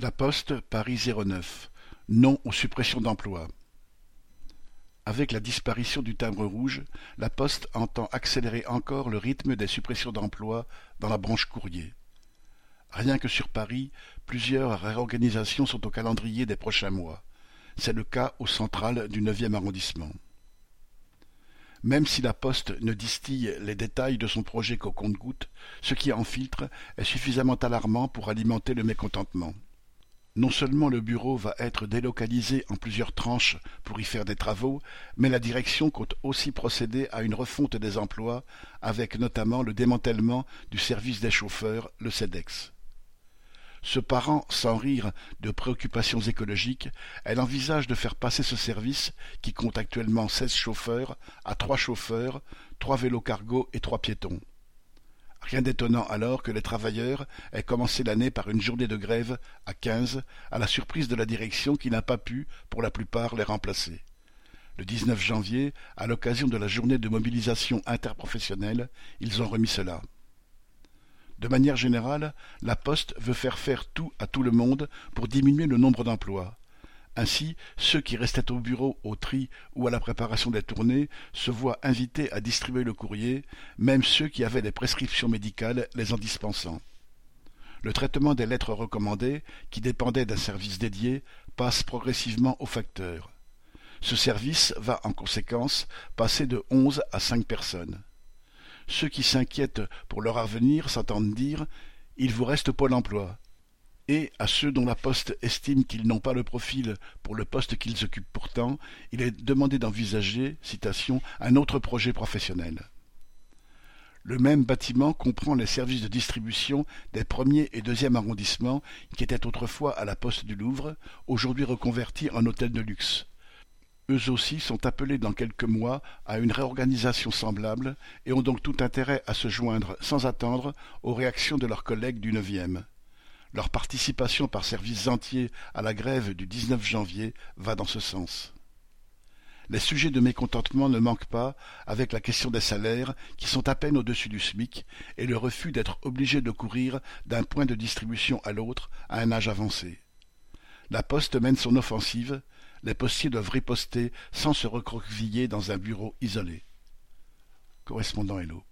La Poste, Paris zéro neuf. Non aux suppressions d'emplois. Avec la disparition du timbre rouge, La Poste entend accélérer encore le rythme des suppressions d'emplois dans la branche courrier. Rien que sur Paris, plusieurs réorganisations sont au calendrier des prochains mois. C'est le cas au central du neuvième arrondissement. Même si la Poste ne distille les détails de son projet qu'au compte-gouttes, ce qui en filtre est suffisamment alarmant pour alimenter le mécontentement. Non seulement le bureau va être délocalisé en plusieurs tranches pour y faire des travaux, mais la direction compte aussi procéder à une refonte des emplois, avec notamment le démantèlement du service des chauffeurs, le CEDEX. Se parent sans rire de préoccupations écologiques, elle envisage de faire passer ce service, qui compte actuellement seize chauffeurs, à trois chauffeurs, trois vélos cargo et trois piétons. Rien d'étonnant alors que les travailleurs aient commencé l'année par une journée de grève à quinze, à la surprise de la direction qui n'a pas pu, pour la plupart, les remplacer. Le 19 janvier, à l'occasion de la journée de mobilisation interprofessionnelle, ils ont remis cela. De manière générale, la Poste veut faire faire tout à tout le monde pour diminuer le nombre d'emplois. Ainsi, ceux qui restaient au bureau au tri ou à la préparation des tournées se voient invités à distribuer le courrier, même ceux qui avaient des prescriptions médicales les en dispensant. Le traitement des lettres recommandées, qui dépendaient d'un service dédié, passe progressivement au facteur. Ce service va en conséquence passer de onze à cinq personnes. Ceux qui s'inquiètent pour leur avenir s'entendent dire Il vous reste Pôle emploi et à ceux dont la Poste estime qu'ils n'ont pas le profil pour le poste qu'ils occupent pourtant, il est demandé d'envisager, citation, un autre projet professionnel. Le même bâtiment comprend les services de distribution des premiers et deuxième arrondissements qui étaient autrefois à la Poste du Louvre, aujourd'hui reconvertis en hôtel de luxe. Eux aussi sont appelés dans quelques mois à une réorganisation semblable et ont donc tout intérêt à se joindre sans attendre aux réactions de leurs collègues du neuvième. Leur participation par services entiers à la grève du 19 janvier va dans ce sens. Les sujets de mécontentement ne manquent pas, avec la question des salaires, qui sont à peine au-dessus du SMIC, et le refus d'être obligé de courir d'un point de distribution à l'autre à un âge avancé. La Poste mène son offensive, les postiers doivent riposter sans se recroqueviller dans un bureau isolé. Correspondant Hello.